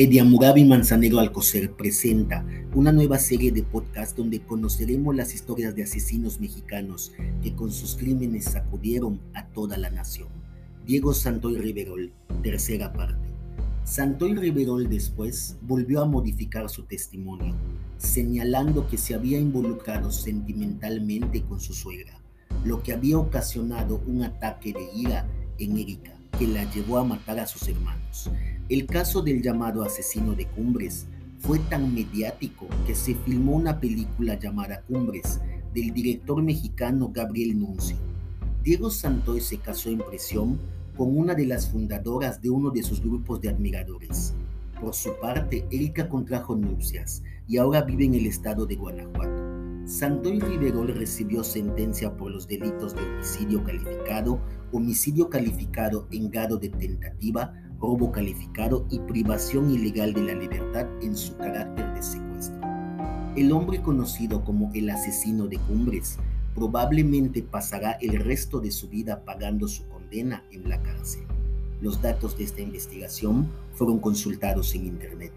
Ediamurabi Manzanero Alcocer presenta una nueva serie de podcast donde conoceremos las historias de asesinos mexicanos que con sus crímenes sacudieron a toda la nación. Diego Santoy Riverol, tercera parte. Santoy Riverol después volvió a modificar su testimonio, señalando que se había involucrado sentimentalmente con su suegra, lo que había ocasionado un ataque de ira en Erika, que la llevó a matar a sus hermanos. El caso del llamado asesino de Cumbres fue tan mediático que se filmó una película llamada Cumbres del director mexicano Gabriel Nuncio. Diego Santoy se casó en prisión con una de las fundadoras de uno de sus grupos de admiradores. Por su parte, Erika contrajo nupcias y ahora vive en el estado de Guanajuato. Santoy Riverol recibió sentencia por los delitos de homicidio calificado, homicidio calificado en grado de tentativa, robo calificado y privación ilegal de la libertad en su carácter de secuestro. El hombre conocido como el asesino de cumbres probablemente pasará el resto de su vida pagando su condena en la cárcel. Los datos de esta investigación fueron consultados en Internet.